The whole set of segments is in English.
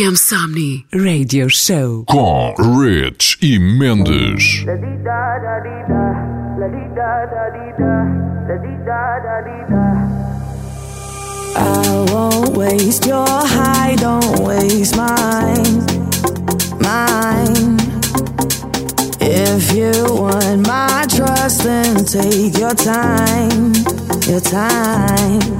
RFM Somnii Radio Show com Rich e Mendes. I won't waste your high, don't waste mine, mine. If you want my trust, then take your time, your time.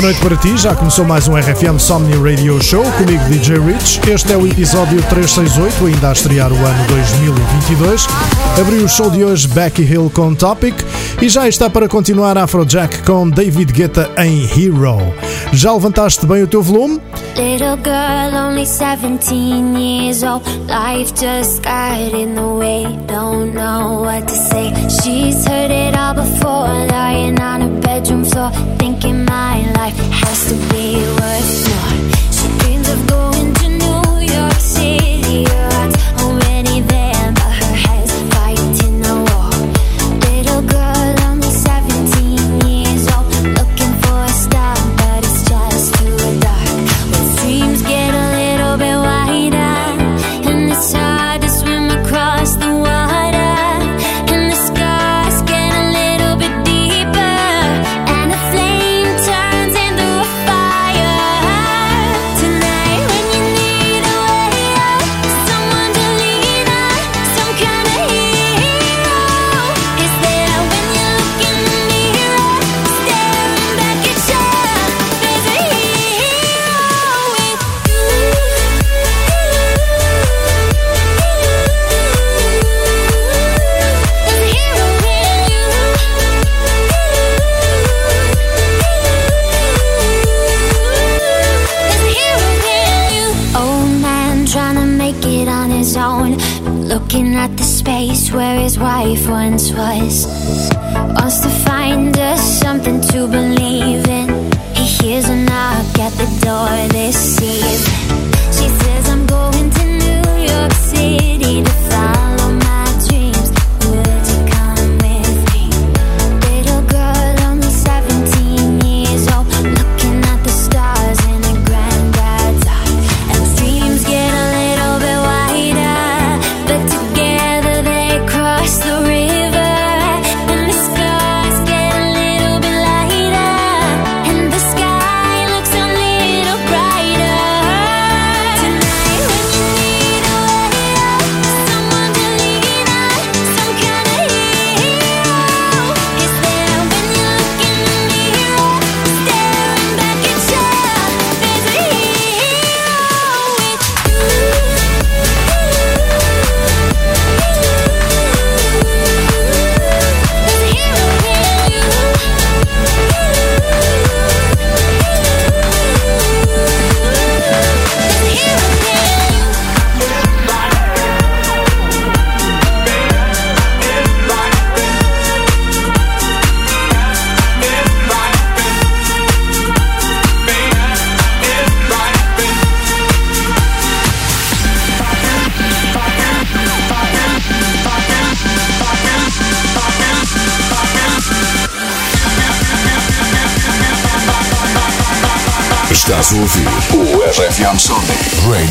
Boa noite para ti, já começou mais um RFM Somni Radio Show, comigo DJ Rich. Este é o episódio 368, ainda a estrear o ano 2022. Abriu o show de hoje Becky Hill com Topic e já está para continuar Afrojack com David Guetta em Hero. Já levantaste bem o teu volume? Little girl, only 17 years old. Life just got in the way, don't know what to say. She's heard it all before, lying on her bedroom floor, thinking my life has to be worth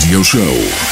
Radio Show.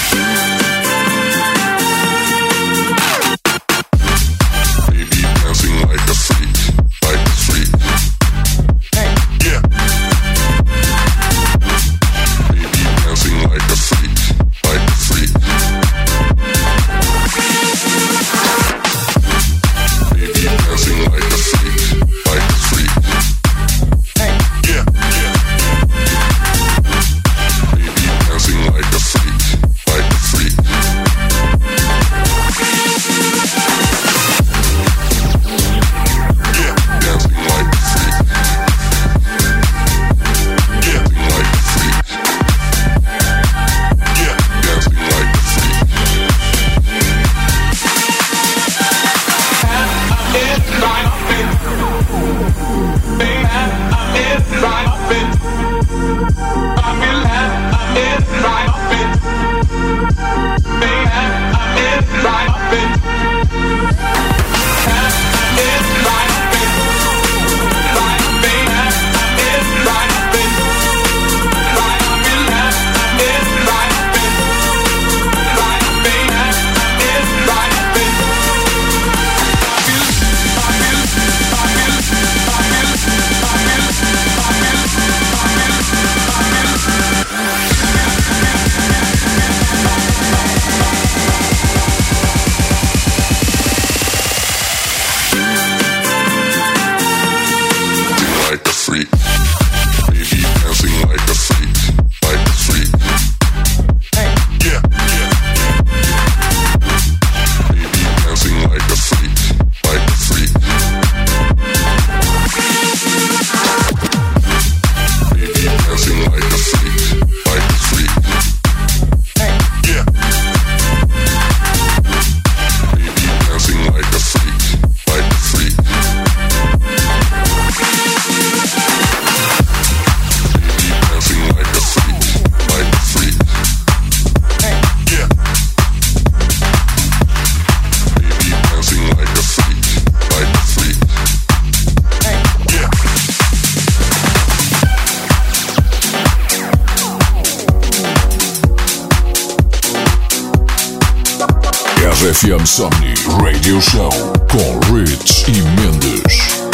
Insomni Radio Show com Rich e Mendes.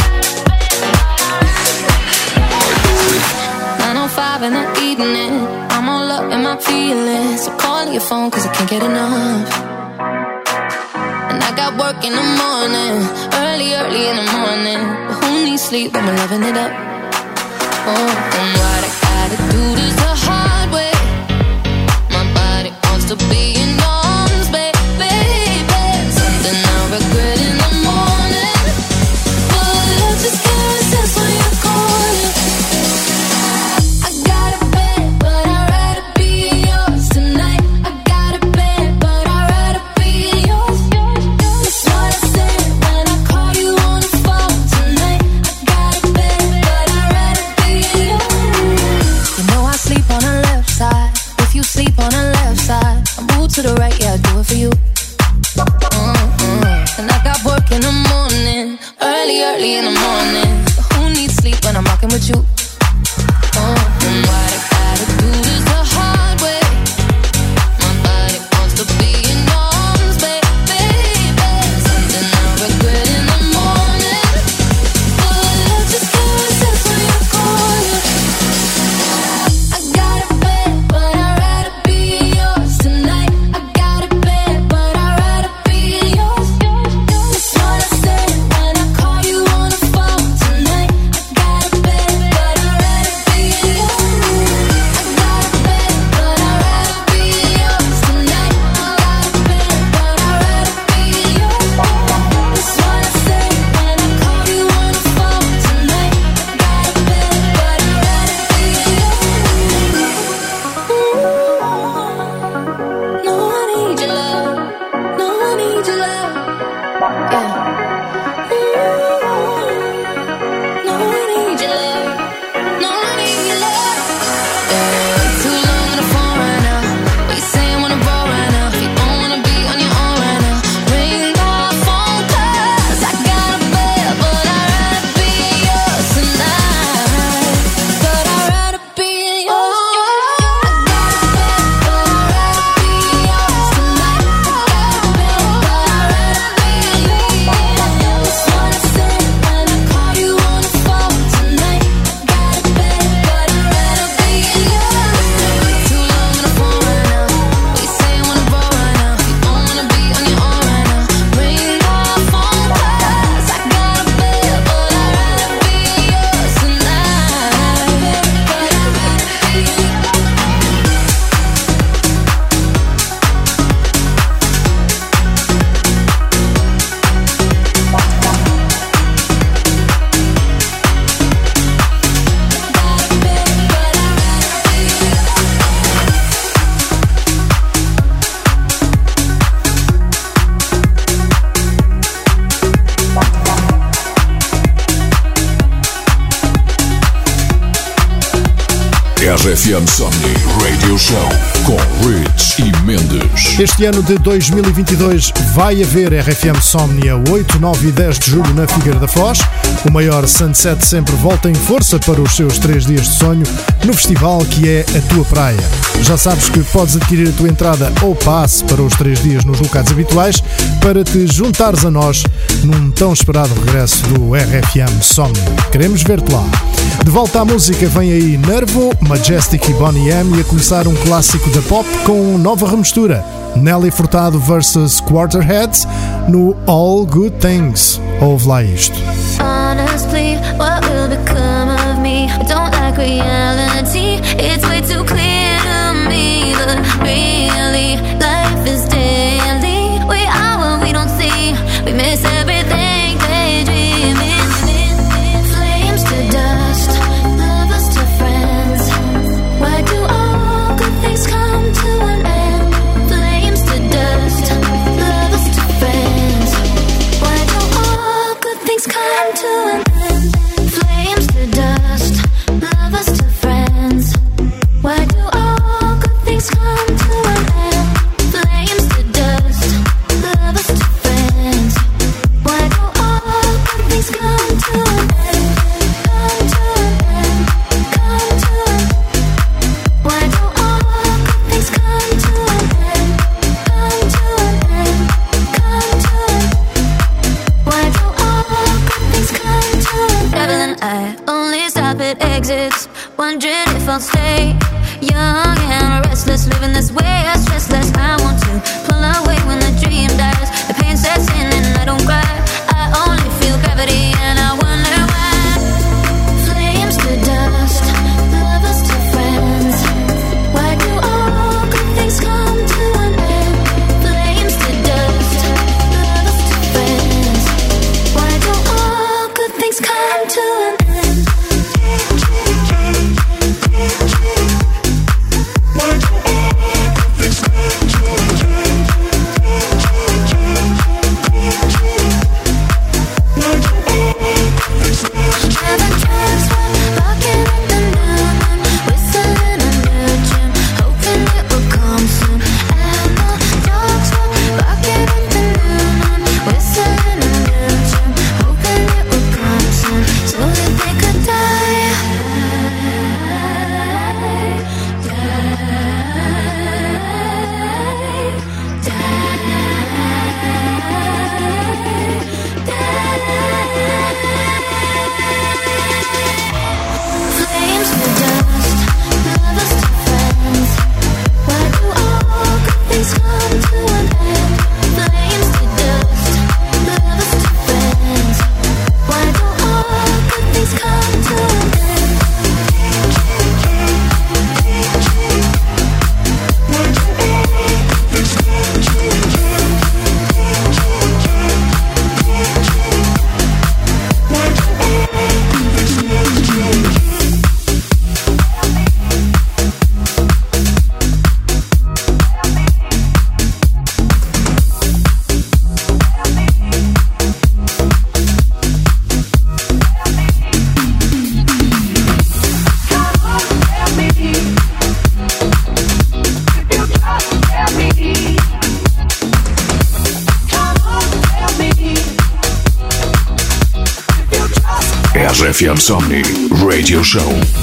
905 in the evening, I'm all up in my feelings. So call your phone cause I can't get enough. And I got work in the morning, early, early in the morning. But who needs sleep when we're loving it up? Oh, and what I gotta do to ano de 2022 vai haver RFM Somnia 8, 9 e 10 de julho na Figueira da Foz. O maior Sunset sempre volta em força para os seus 3 dias de sonho no festival que é a tua praia. Já sabes que podes adquirir a tua entrada ou passe para os 3 dias nos locais habituais para te juntares a nós num tão esperado regresso do RFM Somnia. Queremos ver-te lá. De volta à música vem aí Nervo, Majestic e Bonnie M e a começar um clássico da pop com nova remistura. Nelly Furtado vs Quarterheads no All Good Things. Ouve lá isto. Honestly, what will become of me? I don't like reality, it's way too clear to me. The Insomni Radio Show.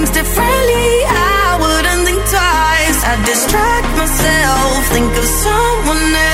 things differently, I wouldn't think twice. I distract myself, think of someone else.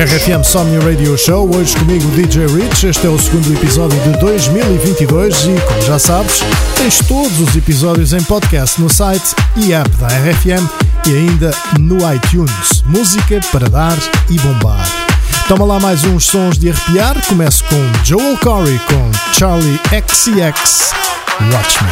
RFM Somni Radio Show, hoje comigo DJ Rich. Este é o segundo episódio de 2022 e, como já sabes, tens todos os episódios em podcast no site e app da RFM e ainda no iTunes. Música para dar e bombar. Toma lá mais uns sons de arrepiar. Começo com Joel Corey com Charlie XCX. Watch me.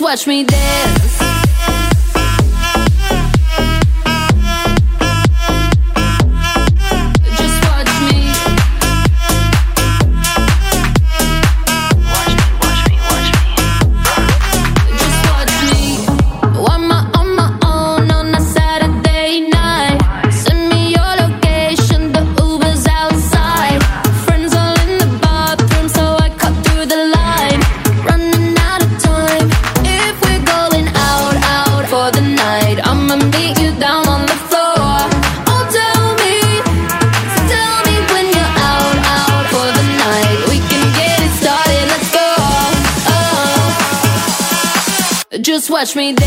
watch me dance. watch me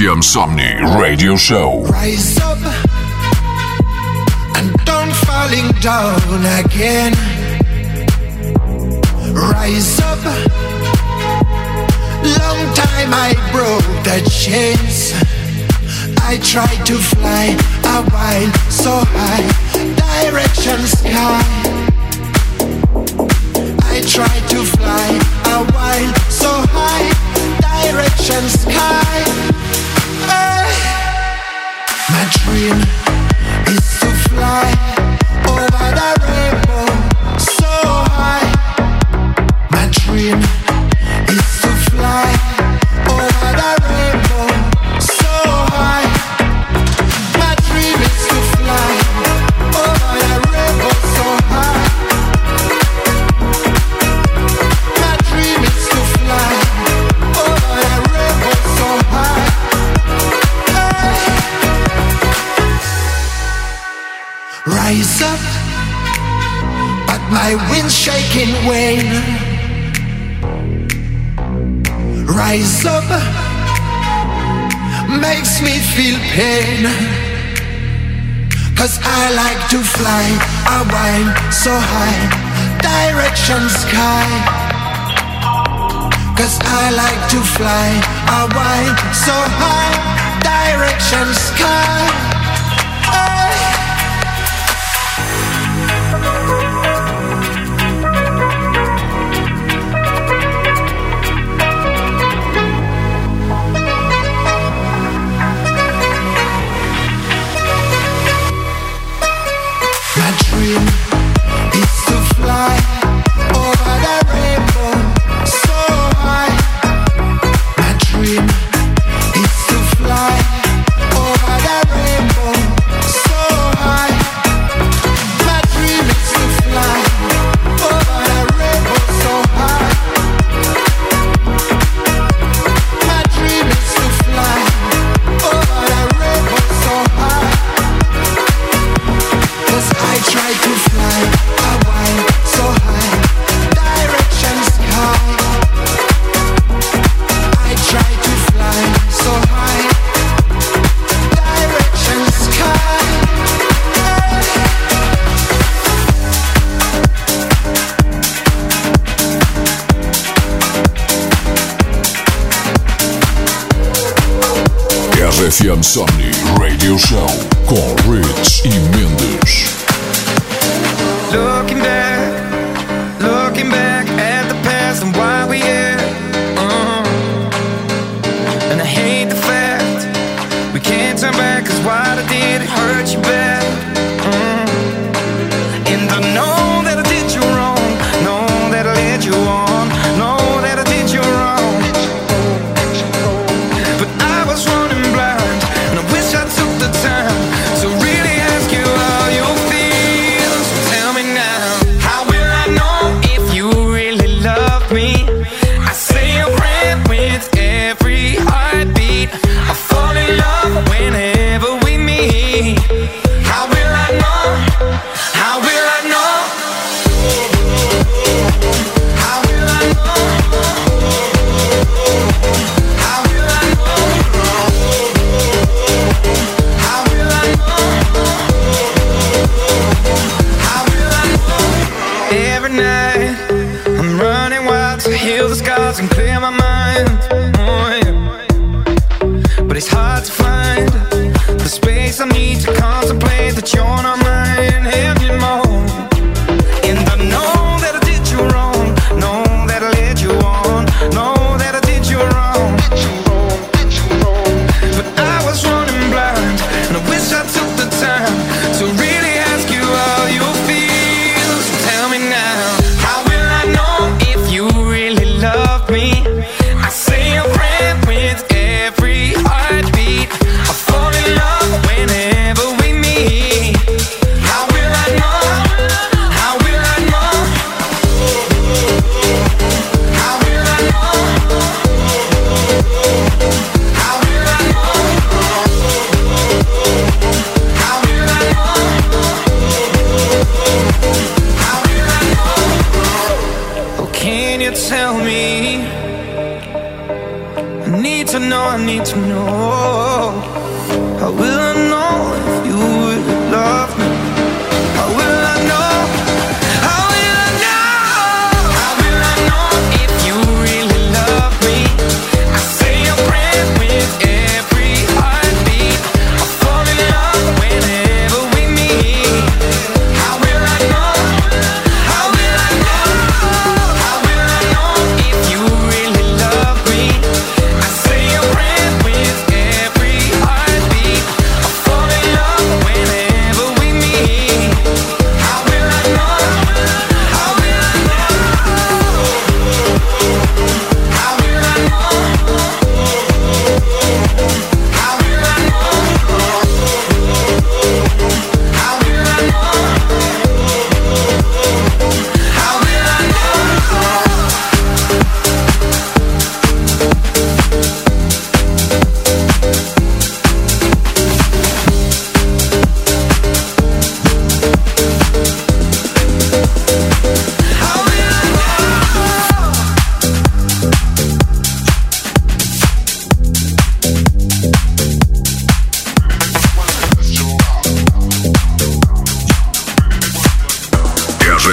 FM Somnii Radio Show. Rise up and don't falling down again. Rise up. Long time I broke the chains. I tried to fly a while so high, direction sky. I tried to fly a while so high direction sky my dream is to fly. rise up makes me feel pain. Cause I like to fly, I wind so high, direction sky. Cause I like to fly, I wind so high, direction sky. FM Somni Radio Show com Ritz e Mendes.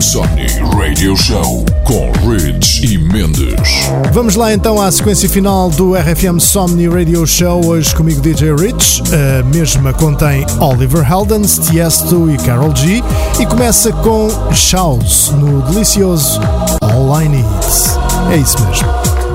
Somni Radio Show com Rich e Mendes. Vamos lá então à sequência final do RFM Somni Radio Show, hoje comigo DJ Rich. A mesma contém Oliver Heldens, Tiesto e Carol G. E começa com Shouse no delicioso All I Need. É isso mesmo.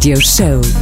Radio Show.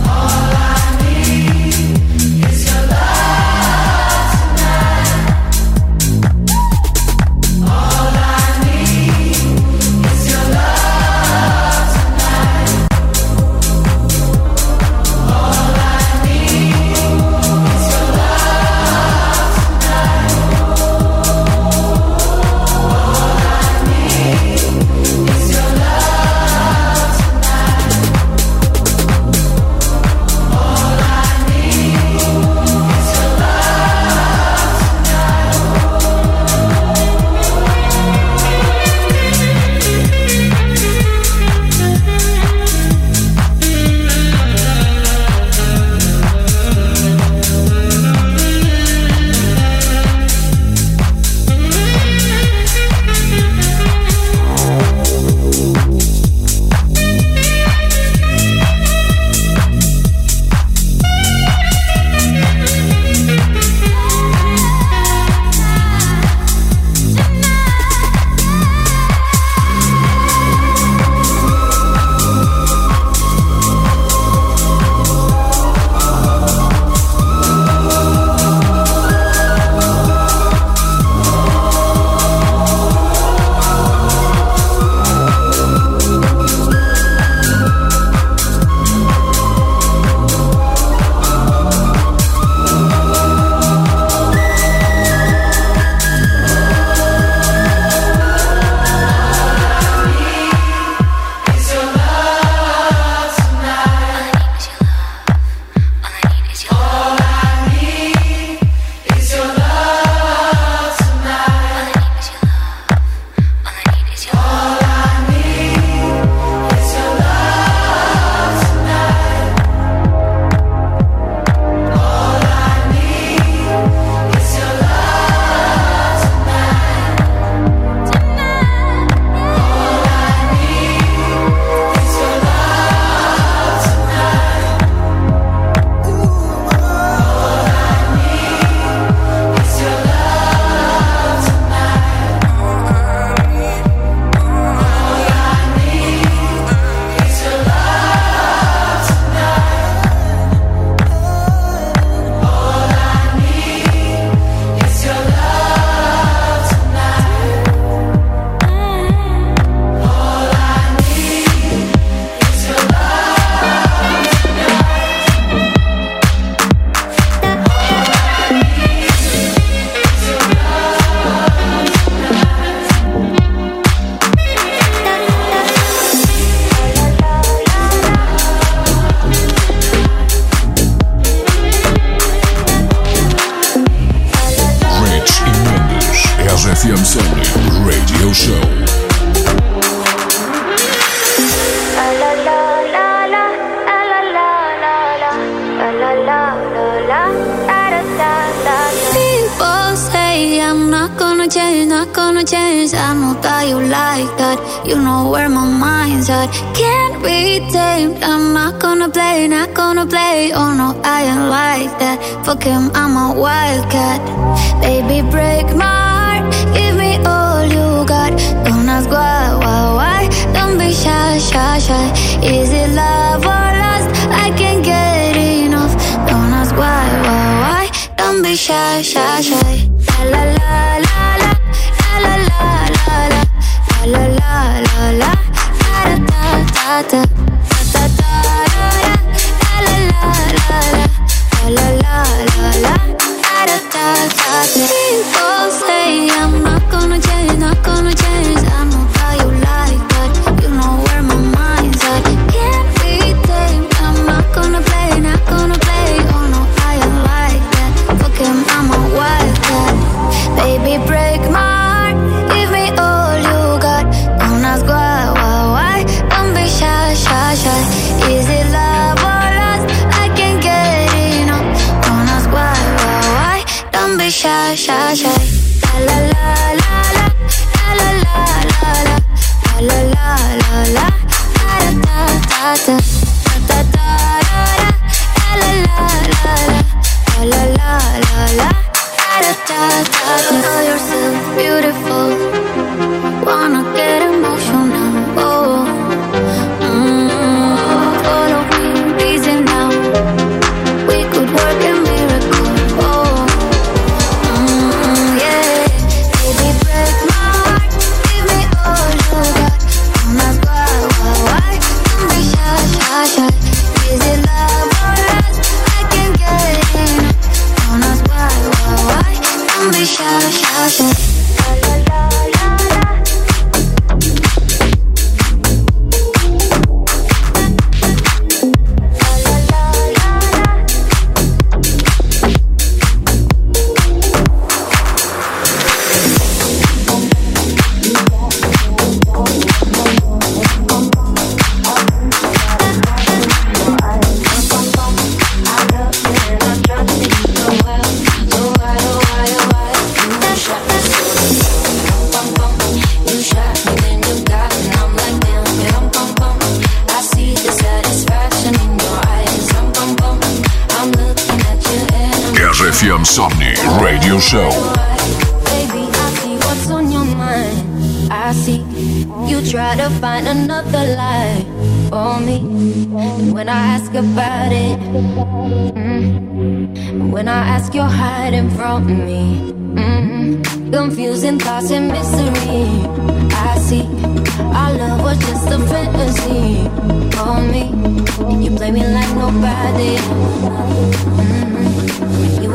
RFM Somnii Radio Show. Baby, I see what's on your mind. I see you try to find another lie for me. And when I ask about it, mm, when I ask, you're hiding from me. Mm, confusing thoughts and mystery. I see our love was just a fantasy for me. You play me like nobody. Mm.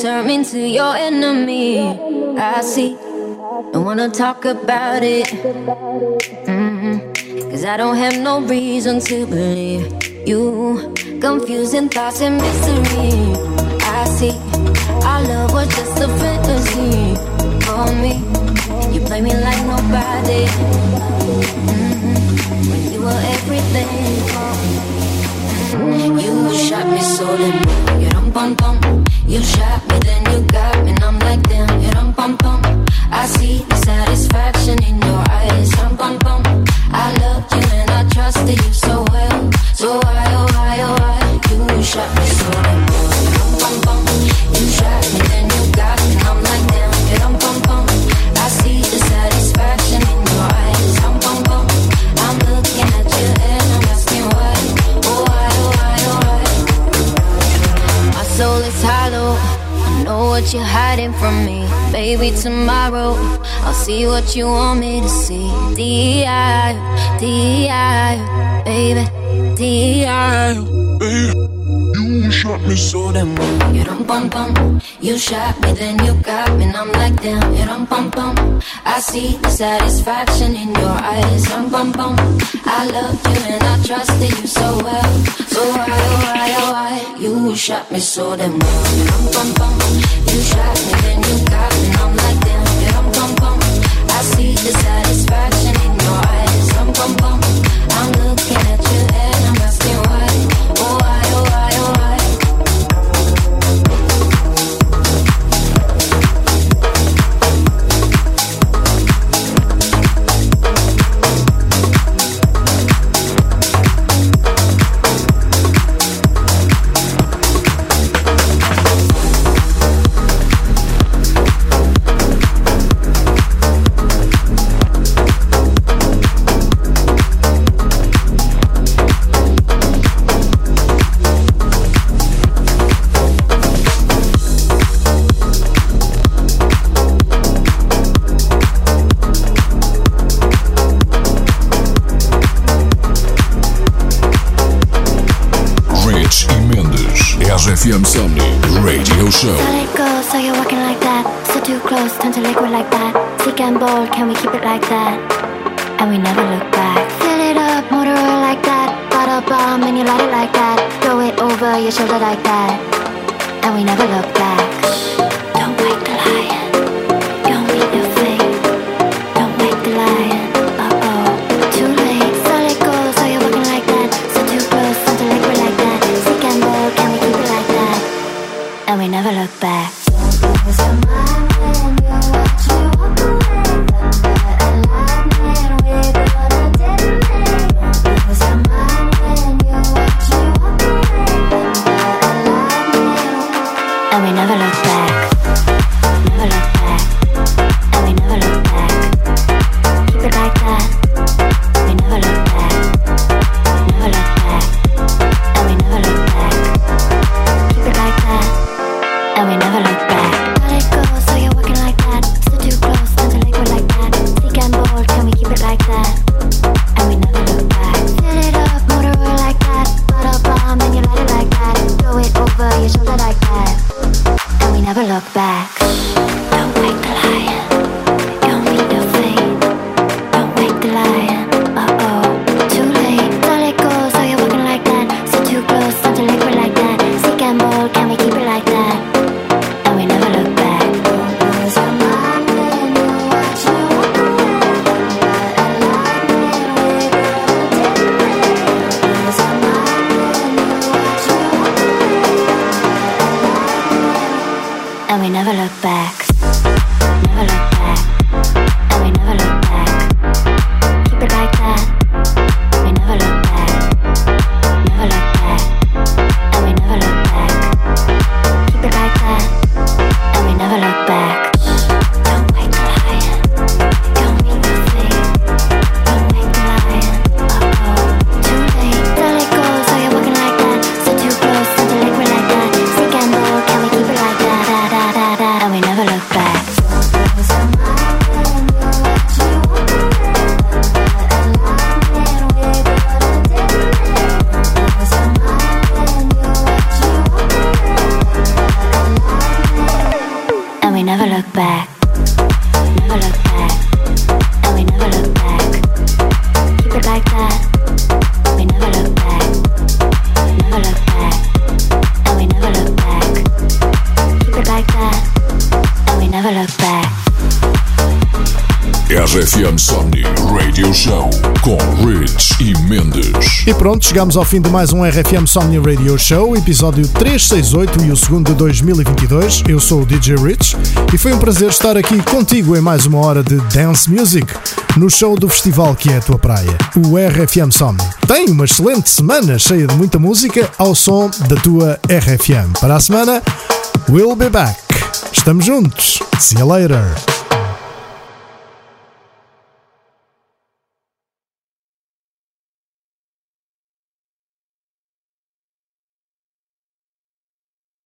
turn into your enemy. I see. Don't wanna talk about it. Mm-hmm. Cause I don't have no reason to believe you. Confusing thoughts and mystery. I see. Our love was just a fantasy for me. You play me like nobody. Mm-hmm. When you were everything for me. You shot me so limp. You dum bum bum. You shot me, then you got me, and I'm like damn. Yeah, rum pum pum. I see the satisfaction in your eyes. Rum pum pum. I love Maybe tomorrow I'll see what you want me to see. D.I. D.I. baby. D.I. You shot me damn well. You don't bum bum. You shot me, then you got me, and I'm like damn. You don't bum bum. I see the satisfaction in your eyes. I'm bum bum. I love you and I trusted you so well. So why, oh why, oh why? You shot me so damn well. You don't bum bum. You shot me, then you got me, and I'm like damn. You don't bum bum. I see the satisfaction in your eyes. I'm bum bum. RFM Somnii Radio Show. Let it go, so you're walking like that. So too close, turn to liquid like that. Sick and bold, can we keep it like that? And we never look back. Fill it up, motor oil like that. Bottle bomb, and you light it like that. Throw it over your shoulder like that. And we never look back. And we never look back. Never look back. E pronto, chegamos ao fim de mais um RFM Somni Radio Show, episódio 368 e o segundo de 2022. Eu sou o DJ Rich e foi um prazer estar aqui contigo em mais uma hora de Dance Music no show do festival que é a tua praia, o RFM Somni. Tem uma excelente semana cheia de muita música ao som da tua RFM. Para a semana, we'll be back. Estamos juntos. See you later.